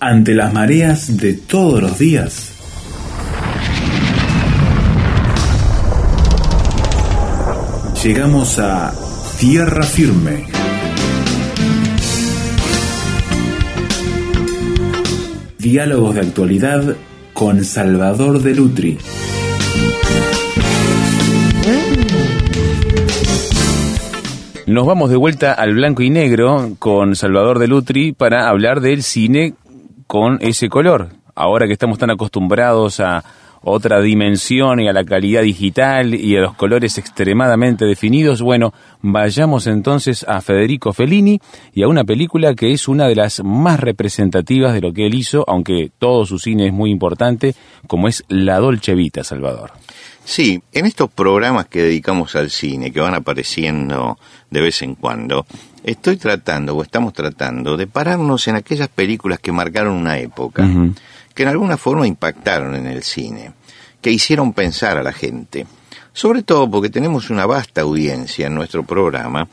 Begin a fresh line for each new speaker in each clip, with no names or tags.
ante las mareas de todos los días. Llegamos a tierra firme. Diálogos de actualidad con Salvador de Lutri.
Nos vamos de vuelta al blanco y negro con Salvador de Lutri para hablar del cine con ese color. Ahora que estamos tan acostumbrados a otra dimensión y a la calidad digital y a los colores extremadamente definidos, bueno, vayamos entonces a Federico Fellini y a una película que es una de las más representativas de lo que él hizo, aunque todo su cine es muy importante, como es La Dolce Vita, Salvador.
Sí, en estos programas que dedicamos al cine, que van apareciendo de vez en cuando, estoy tratando o estamos tratando de pararnos en aquellas películas que marcaron una época, que en alguna forma impactaron en el cine, que hicieron pensar a la gente. Sobre todo porque tenemos una vasta audiencia en nuestro programa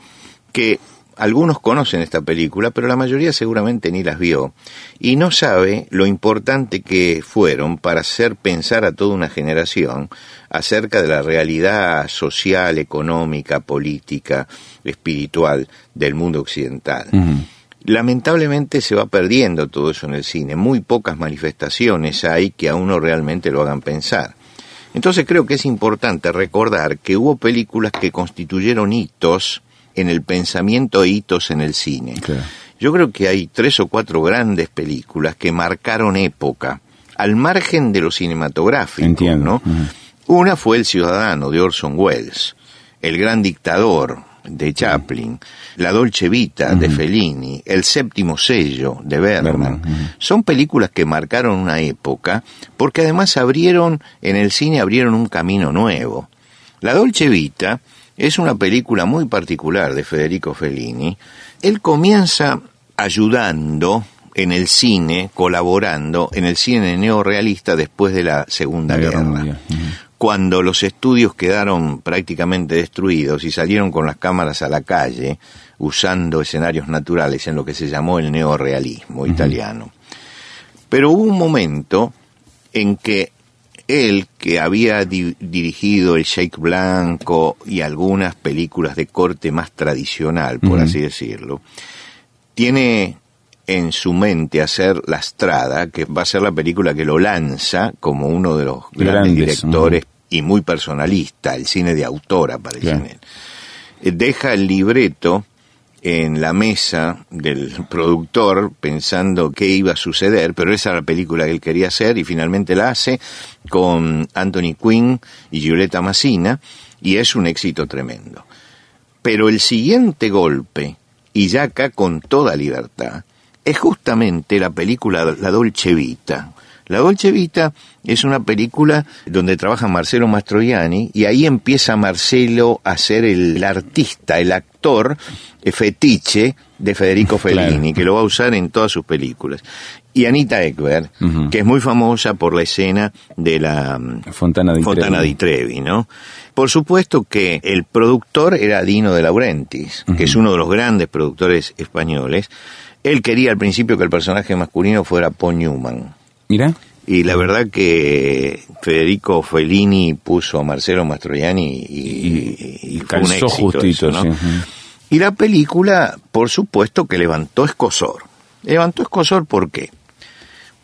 que algunos conocen esta película, pero la mayoría seguramente ni las vio y no sabe lo importante que fueron para hacer pensar a toda una generación acerca de la realidad social, económica, política, espiritual del mundo occidental. Lamentablemente se va perdiendo todo eso en el cine, muy pocas manifestaciones hay que a uno realmente lo hagan pensar. Entonces creo que es importante recordar que hubo películas que constituyeron hitos en el pensamiento e hitos en el cine. Yo creo que hay tres o cuatro grandes películas que marcaron época, al margen de lo cinematográfico,
Entiendo.
¿no? Una fue El Ciudadano de Orson Welles, El Gran Dictador de Chaplin, La Dolce Vita de Fellini, El Séptimo Sello de Bergman. Son películas que marcaron una época porque además abrieron, en el cine abrieron un camino nuevo. La Dolce Vita es una película muy particular de Federico Fellini. Él comienza ayudando en el cine, colaborando en el cine neorealista después de la Segunda
Guerra.
Cuando los estudios quedaron prácticamente destruidos y salieron con las cámaras a la calle, usando escenarios naturales en lo que se llamó el neorealismo italiano. Pero hubo un momento en que él, que había di- dirigido El Shake Blanco y algunas películas de corte más tradicional, por así decirlo, tiene en su mente hacer La Strada, que va a ser la película que lo lanza como uno de los grandes
Grandes,
directores y muy personalista, el cine de autor aparece en él. Eh, Deja el libreto en la mesa del productor pensando qué iba a suceder, pero esa era la película que él quería hacer y finalmente la hace con Anthony Quinn y Giulietta Massina y es un éxito tremendo. Pero el siguiente golpe, y ya acá con toda libertad, es justamente la película La Dolce Vita. La Dolce Vita es una película donde trabaja Marcelo Mastroianni y ahí empieza Marcelo a ser el artista, el actor fetiche de Federico Fellini, que lo va a usar en todas sus películas. Y Anita Ekberg, que es muy famosa por la escena de la
Fontana di
Fontana
Trevi.
di Trevi, ¿no? Por supuesto que el productor era Dino de Laurentiis, que es uno de los grandes productores españoles. Él quería al principio que el personaje masculino fuera Paul Newman.
Mira,
Y la verdad que Federico Fellini puso a Marcelo Mastroianni y, y- y fue un
calzó
éxito
justito,
eso, ¿no?
sí.
Y la película, por supuesto, que levantó escosor. Levantó escosor, ¿por qué?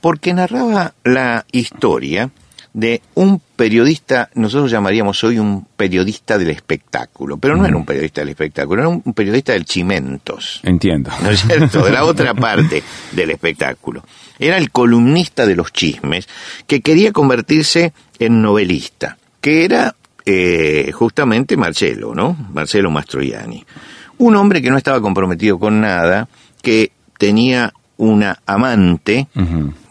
Porque narraba la historia de un periodista, nosotros llamaríamos hoy un periodista del espectáculo, pero no era un periodista del espectáculo, era un periodista del Chimentos.
Entiendo.
¿no es cierto? De la otra parte del espectáculo. Era el columnista de los chismes que quería convertirse en novelista, que era eh, justamente Marcelo, ¿no? Marcelo Mastroianni. Un hombre que no estaba comprometido con nada, que tenía una amante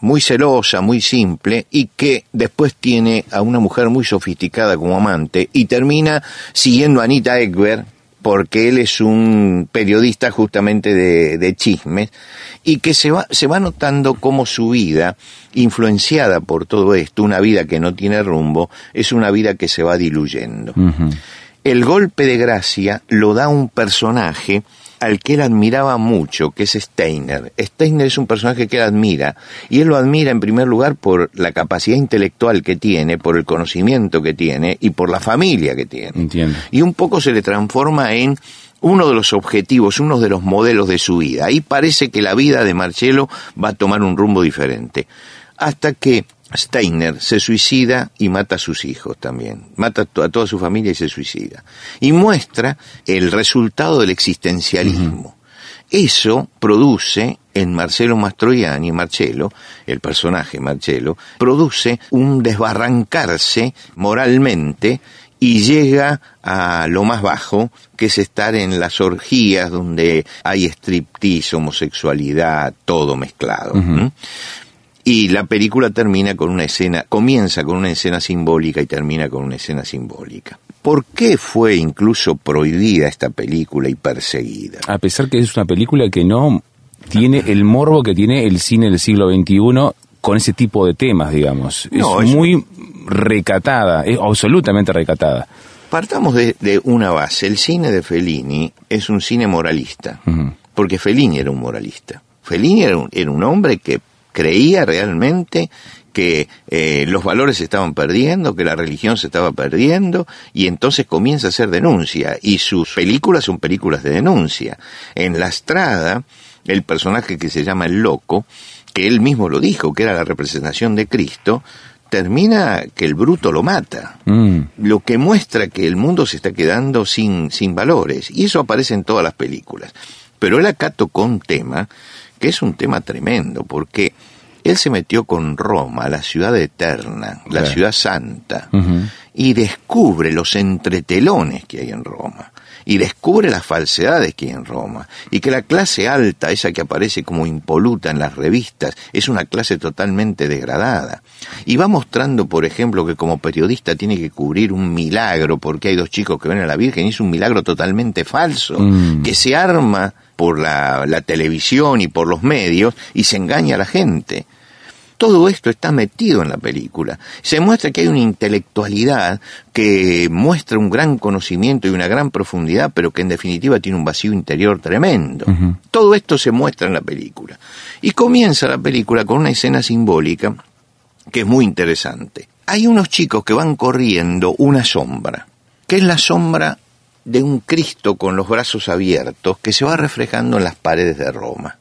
muy celosa, muy simple, y que después tiene a una mujer muy sofisticada como amante, y termina siguiendo a Anita Ekberg, porque él es un periodista justamente de, de chismes, y que se va, se va notando cómo su vida, influenciada por todo esto, una vida que no tiene rumbo, es una vida que se va diluyendo. El golpe de gracia lo da un personaje al que él admiraba mucho, que es Steiner. Steiner es un personaje que él admira, y él lo admira en primer lugar por la capacidad intelectual que tiene, por el conocimiento que tiene y por la familia que tiene.
Entiendo.
Y un poco se le transforma en uno de los objetivos, uno de los modelos de su vida. Ahí parece que la vida de Marcello va a tomar un rumbo diferente. Hasta que Steiner se suicida y mata a sus hijos también. Mata a toda su familia y se suicida. Y muestra el resultado del existencialismo. Eso produce en Marcelo Mastroianni, Marcello, el personaje Marcello, produce un desbarrancarse moralmente y llega a lo más bajo, que es estar en las orgías donde hay striptease, homosexualidad, todo mezclado. Y la película termina con una escena, comienza con una escena simbólica y termina con una escena simbólica. ¿Por qué fue incluso prohibida esta película y perseguida?
A pesar que es una película que no tiene el morbo que tiene el cine del siglo XXI con ese tipo de temas, digamos.
No,
es,
es-
muy recatada, es absolutamente recatada.
Partamos de, de una base. El cine de Fellini es un cine moralista, porque Fellini era un moralista. Fellini era un, era un hombre que creía realmente que eh, los valores se estaban perdiendo, que la religión se estaba perdiendo, y entonces comienza a hacer denuncia, y sus películas son películas de denuncia. En La Estrada, el personaje que se llama el loco, que él mismo lo dijo, que era la representación de Cristo, termina que el bruto lo mata
Mm.
lo que muestra que el mundo se está quedando sin, sin valores. Y eso aparece en todas las películas. Pero él acá tocó un tema que es un tema tremendo, porque él se metió con Roma, la ciudad eterna, la ciudad santa, y descubre los entretelones que hay en Roma. Y descubre las falsedades que hay en Roma. Y que la clase alta, esa que aparece como impoluta en las revistas, es una clase totalmente degradada. Y va mostrando, por ejemplo, que como periodista tiene que cubrir un milagro porque hay dos chicos que ven a la Virgen y es un milagro totalmente falso,
Mm.
que se arma por la, la televisión y por los medios y se engaña a la gente. Todo esto está metido en la película. Se muestra que hay una intelectualidad que muestra un gran conocimiento y una gran profundidad, pero que en definitiva tiene un vacío interior tremendo. Todo esto se muestra en la película. Y comienza la película con una escena simbólica que es muy interesante. Hay unos chicos que van corriendo una sombra, que es la sombra de un Cristo con los brazos abiertos que se va reflejando en las paredes de Roma.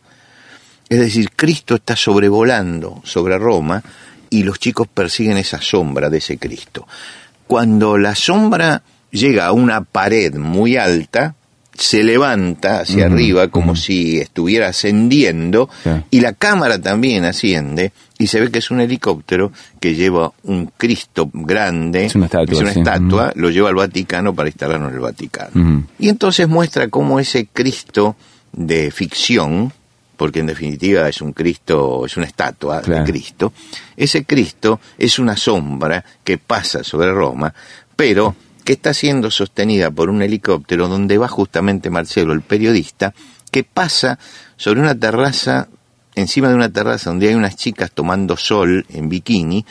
Es decir, Cristo está sobrevolando sobre Roma y los chicos persiguen esa sombra de ese Cristo. Cuando la sombra llega a una pared muy alta, se levanta hacia arriba como si estuviera ascendiendo
Sí.
y la cámara también asciende y se ve que es un helicóptero que lleva un Cristo grande,
Es una estatua,
es una
sí.
estatua, lo lleva al Vaticano para instalarlo en el Vaticano. Y entonces muestra cómo ese Cristo de ficción, porque en definitiva es un Cristo, es una estatua
Claro.
de Cristo, ese Cristo es una sombra que pasa sobre Roma, pero que está siendo sostenida por un helicóptero donde va justamente Marcelo, el periodista, que pasa sobre una terraza, encima de una terraza donde hay unas chicas tomando sol en bikini,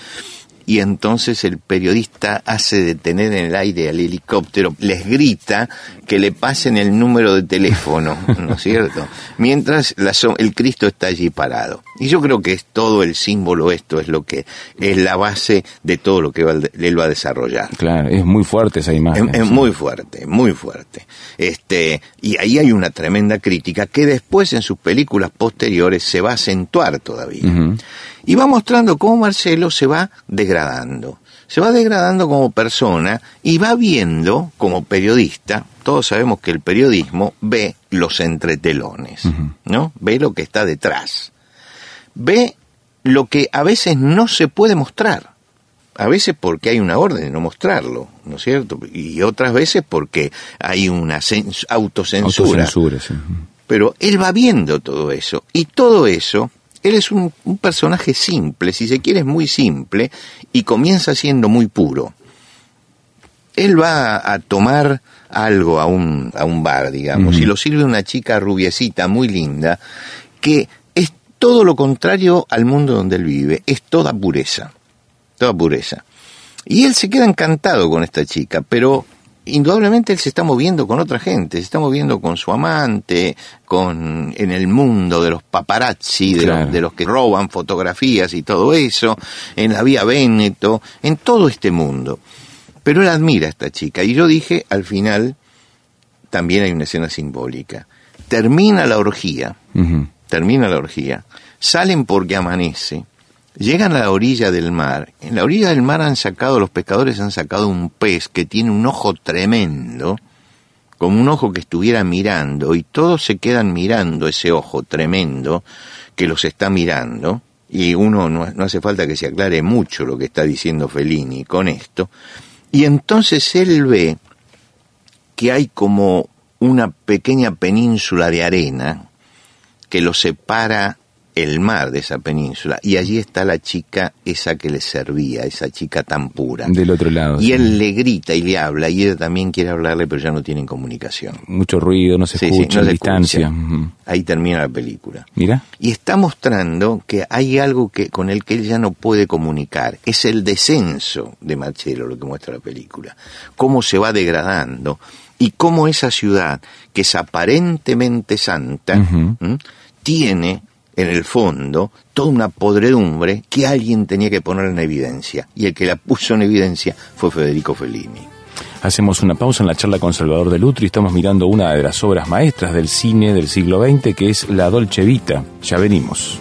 y entonces el periodista hace detener en el aire al helicóptero, les grita que le pasen el número de teléfono, ¿no es cierto? Mientras la el Cristo está allí parado. Y yo creo que es todo el símbolo, esto es lo que es la base de todo lo que va- él va a desarrollar.
Claro, es muy fuerte esa imagen.
Es, es
sí.
muy fuerte, muy fuerte. Este, y ahí hay una tremenda crítica que después en sus películas posteriores se va a acentuar todavía. Y va mostrando cómo Marcelo se va degradando. Se va degradando como persona y va viendo como periodista, todos sabemos que el periodismo ve los entretelones. ¿no? Ve lo que está detrás. Ve lo que a veces no se puede mostrar. A veces porque hay una orden de no mostrarlo, ¿no es cierto? Y otras veces porque hay una cens- autocensura.
Autocensura, sí.
Pero él va viendo todo eso. Y todo eso, él es un, un personaje simple, si se quiere es muy simple, y comienza siendo muy puro. Él va a tomar algo a un, a un bar, digamos, y lo sirve una chica rubiecita muy linda, que todo lo contrario al mundo donde él vive, es toda pureza, toda pureza. Y él se queda encantado con esta chica, pero indudablemente él se está moviendo con otra gente, se está moviendo con su amante, con en el mundo de los paparazzi, de, los, de los que roban fotografías y todo eso, en la vía Véneto, en todo este mundo. Pero él admira a esta chica y yo dije, al final, también hay una escena simbólica. Termina la orgía, termina la orgía, salen porque amanece, Llegan a la orilla del mar. En la orilla del mar han sacado, los pescadores han sacado un pez que tiene un ojo tremendo, como un ojo que estuviera mirando, y todos se quedan mirando ese ojo tremendo que los está mirando, y uno no, no hace falta que se aclare mucho lo que está diciendo Fellini con esto, y entonces él ve que hay como una pequeña península de arena que lo separa el mar de esa península y allí está la chica esa que le servía, esa chica tan pura.
Del otro lado.
Y él le grita y le habla y ella también quiere hablarle pero ya no tienen comunicación.
Mucho ruido, no se escucha, distancia.
Ahí termina la película.
Mira.
Y está mostrando que hay algo que con el que él ya no puede comunicar. Es el descenso de Marcelo lo que muestra la película. Cómo se va degradando y cómo esa ciudad que es aparentemente santa tiene en el fondo toda una podredumbre que alguien tenía que poner en evidencia. Y el que la puso en evidencia fue Federico Fellini.
Hacemos una pausa en la charla con Salvador de Lutri. Estamos mirando una de las obras maestras del cine del siglo XX, que es La Dolce Vita. Ya venimos.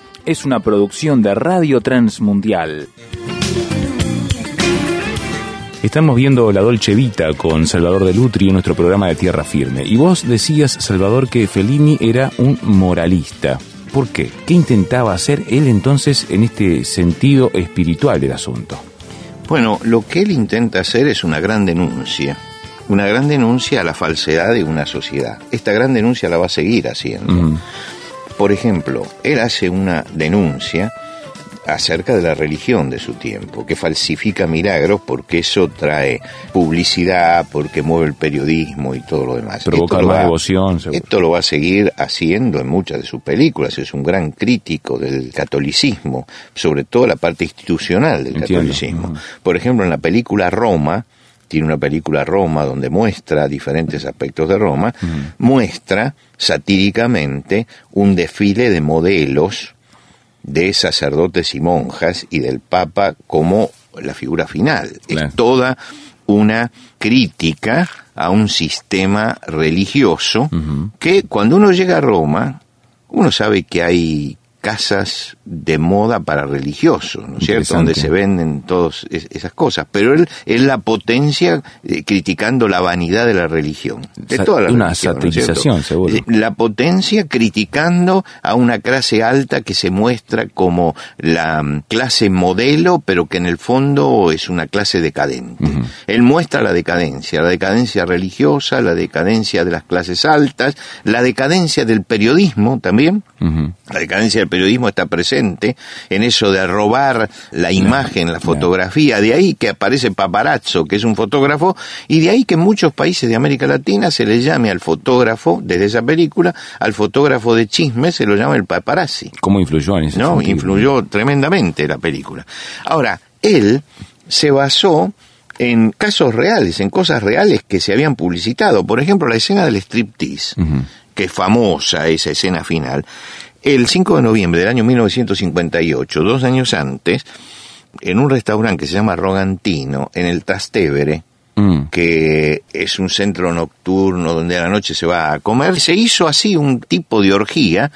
es una producción de Radio Transmundial. Estamos viendo La Dolce Vita con Salvador de Lutri en nuestro programa de Tierra Firme. Y vos decías, Salvador, que Fellini era un moralista. ¿Por qué? ¿Qué intentaba hacer él entonces en este sentido espiritual del asunto?
Bueno, lo que él intenta hacer es una gran denuncia. Una gran denuncia a la falsedad de una sociedad. Esta gran denuncia la va a seguir haciendo. Por ejemplo, él hace una denuncia acerca de la religión de su tiempo, que falsifica milagros porque eso trae publicidad, porque mueve el periodismo y todo lo demás.
Provoca más devoción.
Esto lo va a seguir haciendo en muchas de sus películas. Es un gran crítico del catolicismo, sobre todo la parte institucional del catolicismo. Por ejemplo, en la película Roma, tiene una película Roma donde muestra diferentes aspectos de Roma, muestra satíricamente un desfile de modelos de sacerdotes y monjas y del Papa como la figura final. Es toda una crítica a un sistema religioso que cuando uno llega a Roma, uno sabe que hay casas de moda para religiosos, ¿no es cierto? Donde se venden todas esas cosas. Pero él es la potencia eh, criticando la vanidad de la religión. De toda la
Una satirización, seguro. Eh,
la potencia criticando a una clase alta que se muestra como la mm, clase modelo, pero que en el fondo es una clase decadente. Él muestra la decadencia, la decadencia religiosa, la decadencia de las clases altas, la decadencia del periodismo también. La decadencia del periodismo está presente en eso de robar la imagen, la fotografía, de ahí que aparece paparazzo, que es un fotógrafo, y de ahí que en muchos países de América Latina se le llame al fotógrafo, desde esa película, al fotógrafo de chisme se lo llama el paparazzi.
¿Cómo influyó en ese
No, influyó tremendamente la película. Ahora, él se basó en casos reales, en cosas reales que se habían publicitado. Por ejemplo, la escena del striptease, que es famosa esa escena final. El 5 de noviembre del año 1958, dos años antes, en un restaurante que se llama Rogantino, en el Trastevere, mm. que es un centro nocturno donde a la noche se va a comer, se hizo así un tipo de orgía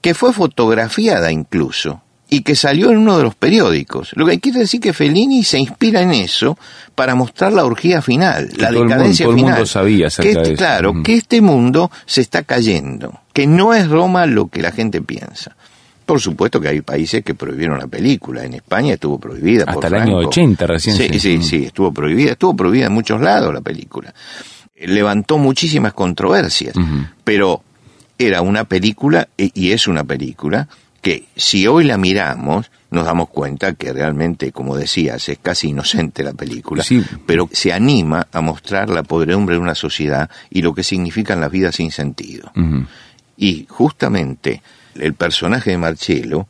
que fue fotografiada incluso y que salió en uno de los periódicos. Lo que quiere decir que Fellini se inspira en eso para mostrar la orgía final, la decadencia
final.
El
mundo sabía
que este, Claro, que este mundo se está cayendo, que no es Roma lo que la gente piensa. Por supuesto que hay países que prohibieron la película. En España estuvo prohibida.
Hasta
por
el año
Franco.
80 recién.
Sí, sí, sí, estuvo prohibida. Estuvo prohibida en muchos lados la película. Levantó muchísimas controversias, pero era una película, y es una película, que si hoy la miramos, nos damos cuenta que realmente, como decías, es casi inocente la película,
Sí.
pero se anima a mostrar la podredumbre de una sociedad y lo que significan las vidas sin sentido. Y justamente el personaje de Marcello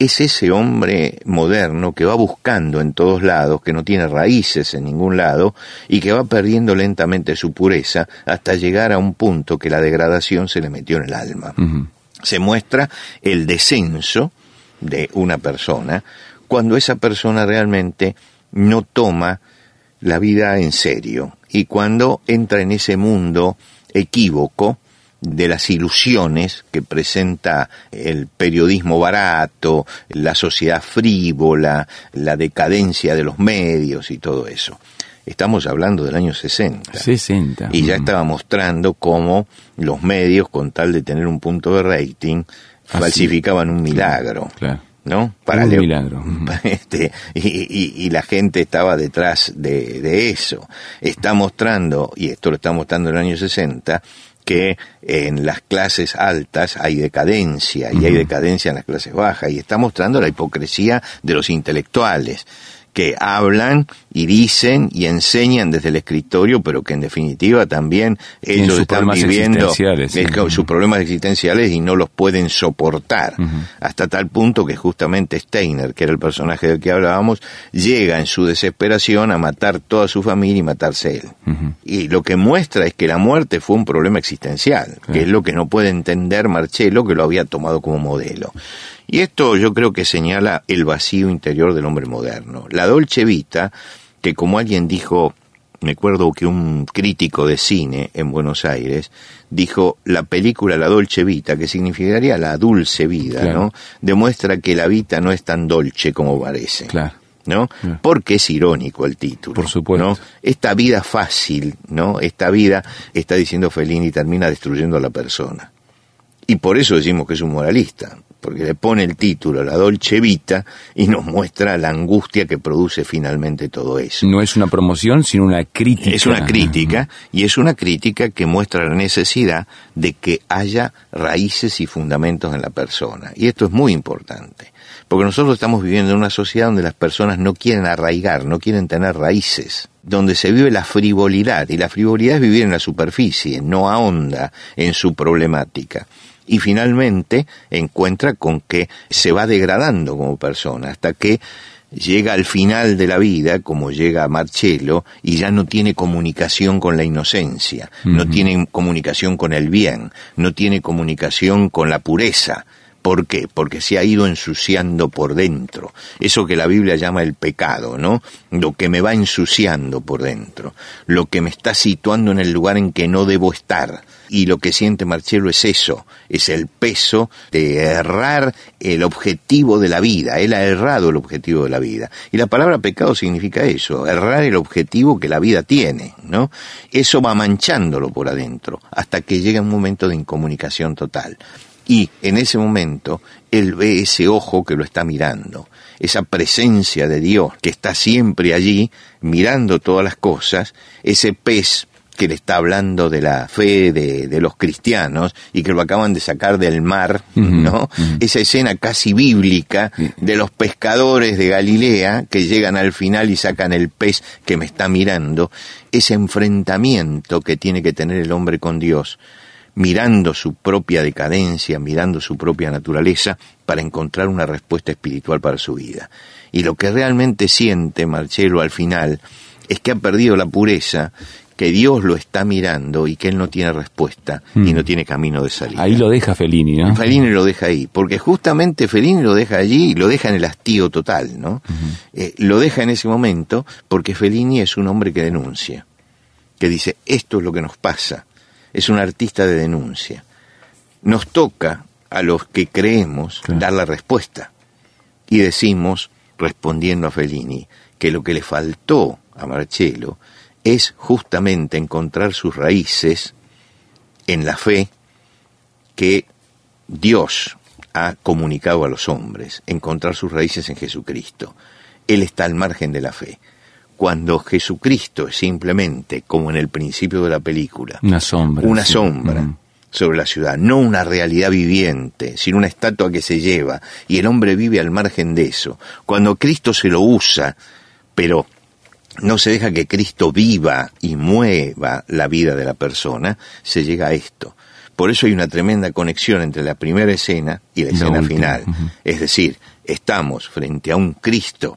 es ese hombre moderno que va buscando en todos lados, que no tiene raíces en ningún lado y que va perdiendo lentamente su pureza hasta llegar a un punto que la degradación se le metió en el alma. Se muestra el descenso de una persona cuando esa persona realmente no toma la vida en serio y cuando entra en ese mundo equívoco de las ilusiones que presenta el periodismo barato, la sociedad frívola, la decadencia de los medios y todo eso. Estamos hablando del año 60.
60.
Y ya estaba mostrando cómo los medios, con tal de tener un punto de rating,
Así.
falsificaban un milagro.
Claro.
¿No?
Un
Leo-
milagro.
Este, y, y- y la gente estaba detrás de, de eso. Está mostrando, y esto lo está mostrando en el año 60, que en las clases altas hay decadencia, y hay decadencia en las clases bajas, y está mostrando la hipocresía de los intelectuales que hablan y dicen y enseñan desde el escritorio, pero que en definitiva también ellos están viviendo
sí.
sus problemas existenciales y no los pueden soportar. Hasta tal punto que justamente Steiner, que era el personaje del que hablábamos, llega en su desesperación a matar toda su familia y matarse él. Y lo que muestra es que la muerte fue un problema existencial,
Claro.
que es lo que no puede entender Marcello, que lo había tomado como modelo. Y esto yo creo que señala el vacío interior del hombre moderno. La Dolce Vita, que como alguien dijo, me acuerdo que un crítico de cine en Buenos Aires dijo la película La Dolce Vita, que significaría la dulce vida,
Claro.
¿no? Demuestra que la vida no es tan dolce como parece.
Claro.
¿no?
Claro.
Porque es irónico el título.
Por supuesto.
¿no? Esta vida fácil, ¿no? Esta vida, está diciendo Fellini, termina destruyendo a la persona. Y por eso decimos que es un moralista, porque le pone el título, la Dolce Vita, y nos muestra la angustia que produce finalmente todo eso.
No es una promoción, sino una crítica.
Es una crítica, y es una crítica que muestra la necesidad de que haya raíces y fundamentos en la persona. Y esto es muy importante, porque nosotros estamos viviendo en una sociedad donde las personas no quieren arraigar, no quieren tener raíces, donde se vive la frivolidad, y la frivolidad es vivir en la superficie, no ahonda en su problemática y finalmente encuentra con que se va degradando como persona hasta que llega al final de la vida, como llega Marcello, y ya no tiene comunicación con la inocencia, no tiene comunicación con el bien, no tiene comunicación con la pureza. ¿Por qué? Porque se ha ido ensuciando por dentro. Eso que la Biblia llama el pecado, ¿no? Lo que me va ensuciando por dentro. Lo que me está situando en el lugar en que no debo estar. Y lo que siente Marcelo es eso, es el peso de errar el objetivo de la vida. Él ha errado el objetivo de la vida. Y la palabra pecado significa eso, errar el objetivo que la vida tiene, ¿no? Eso va manchándolo por adentro, hasta que llega un momento de incomunicación total. Y en ese momento él ve ese ojo que lo está mirando, esa presencia de Dios que está siempre allí mirando todas las cosas, ese pez que le está hablando de la fe de, de los cristianos y que lo acaban de sacar del mar, ¿no? Esa escena casi bíblica de los pescadores de Galilea que llegan al final y sacan el pez que me está mirando, ese enfrentamiento que tiene que tener el hombre con Dios, mirando su propia decadencia, mirando su propia naturaleza, para encontrar una respuesta espiritual para su vida. Y lo que realmente siente Marcelo al final es que ha perdido la pureza, que Dios lo está mirando y que él no tiene respuesta y
Mm.
no tiene camino de salida.
Ahí lo deja Fellini, ¿no?
Fellini lo deja ahí, porque justamente Fellini lo deja allí y lo deja en el hastío total, ¿no? Eh, lo deja en ese momento porque Fellini es un hombre que denuncia, que dice, esto es lo que nos pasa, es un artista de denuncia. Nos toca a los que creemos
Claro.
dar la respuesta y decimos, respondiendo a Fellini, que lo que le faltó a Marcello es justamente encontrar sus raíces en la fe que Dios ha comunicado a los hombres, encontrar sus raíces en Jesucristo. Él está al margen de la fe. Cuando Jesucristo es simplemente, como en el principio de la película,
una sombra,
una sombra sobre la ciudad, no una realidad viviente, sino una estatua que se lleva, y el hombre vive al margen de eso. Cuando Cristo se lo usa, pero no se deja que Cristo viva y mueva la vida de la persona, se llega a esto. Por eso hay una tremenda conexión entre la primera escena y la, escena final. Es decir, estamos frente a un Cristo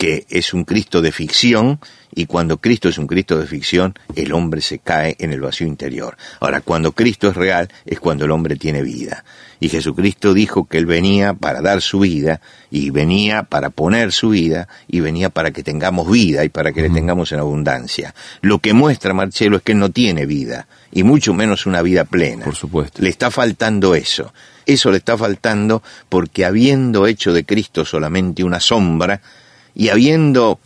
que es un Cristo de ficción, y cuando Cristo es un Cristo de ficción, el hombre se cae en el vacío interior. Ahora, cuando Cristo es real, es cuando el hombre tiene vida. Y Jesucristo dijo que Él venía para dar su vida, y venía para poner su vida, y venía para que tengamos vida y para que le tengamos en abundancia. Lo que muestra Marcelo es que Él no tiene vida, y mucho menos una vida plena.
Por supuesto.
Le está faltando eso. Eso le está faltando porque habiendo hecho de Cristo solamente una sombra, y habiendo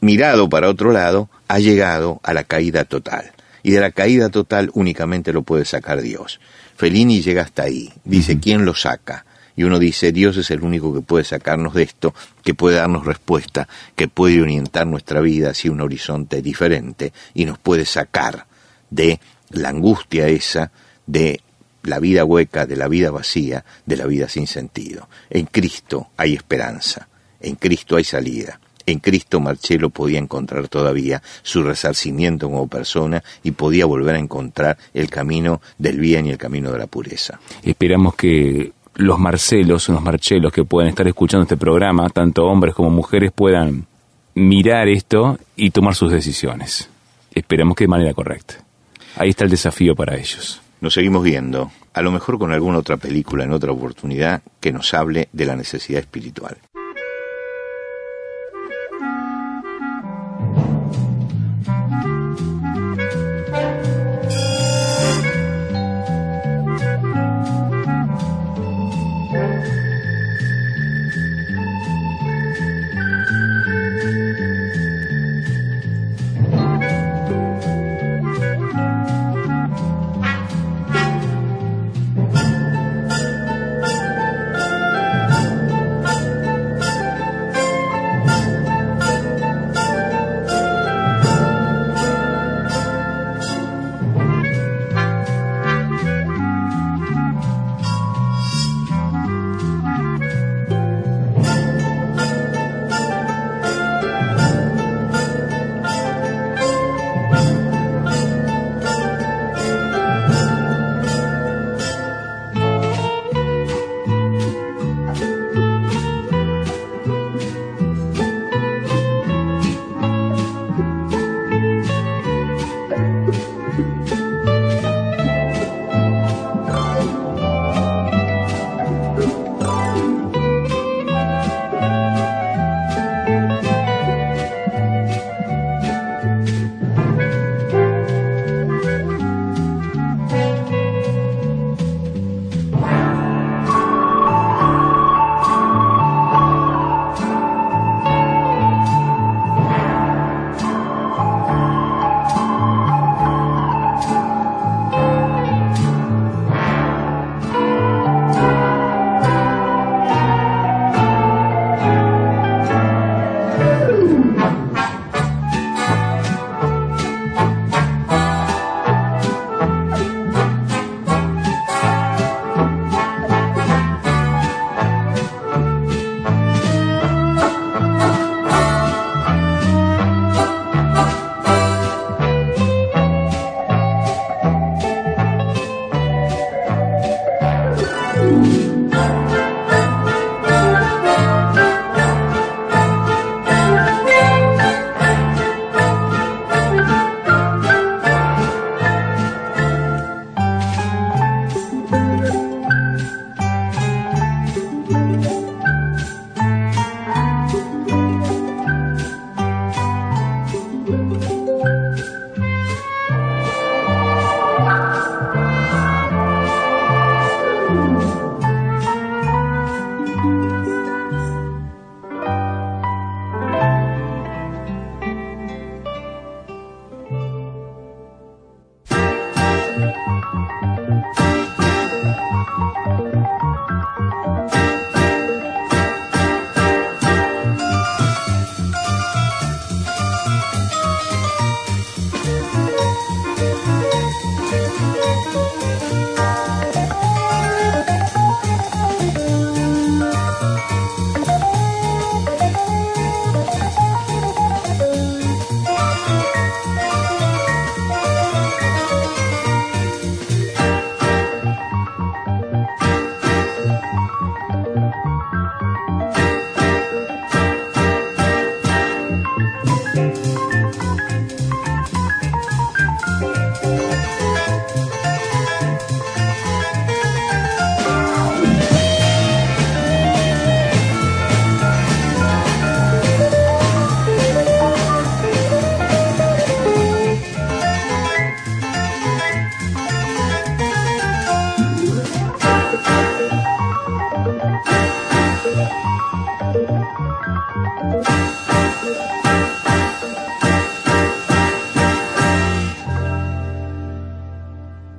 mirado para otro lado, ha llegado a la caída total. Y de la caída total únicamente lo puede sacar Dios. Fellini llega hasta ahí. Dice, ¿quién lo saca? Y uno dice, Dios es el único que puede sacarnos de esto, que puede darnos respuesta, que puede orientar nuestra vida hacia un horizonte diferente y nos puede sacar de la angustia esa, de la vida hueca, de la vida vacía, de la vida sin sentido. En Cristo hay esperanza. En Cristo hay salida. En Cristo Marcelo podía encontrar todavía su resarcimiento como persona y podía volver a encontrar el camino del bien y el camino de la pureza.
Esperamos que los Marcelos, los Marchelos que puedan estar escuchando este programa, tanto hombres como mujeres, puedan mirar esto y tomar sus decisiones. Esperamos que de manera correcta. Ahí está el desafío para ellos.
Nos seguimos viendo, a lo mejor con alguna otra película en otra oportunidad que nos hable de la necesidad espiritual.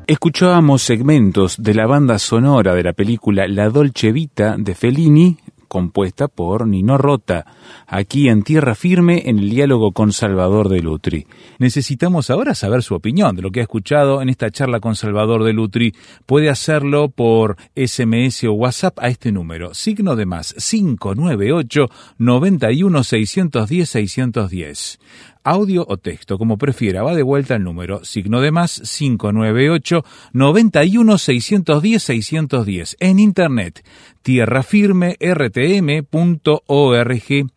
Escuchábamos segmentos de la banda sonora de la película La Dolce Vita de Fellini, compuesta por Nino Rota, aquí en Tierra Firme en el diálogo con Salvador de Lutri. Necesitamos ahora saber su opinión de lo que ha escuchado en esta charla con Salvador de Lutri. Puede hacerlo por SMS o WhatsApp a este número, signo de más 598 91 610 610 audio o texto, como prefiera. Va de vuelta el número, signo de más 598 91 610 610 en internet tierrafirmertm.org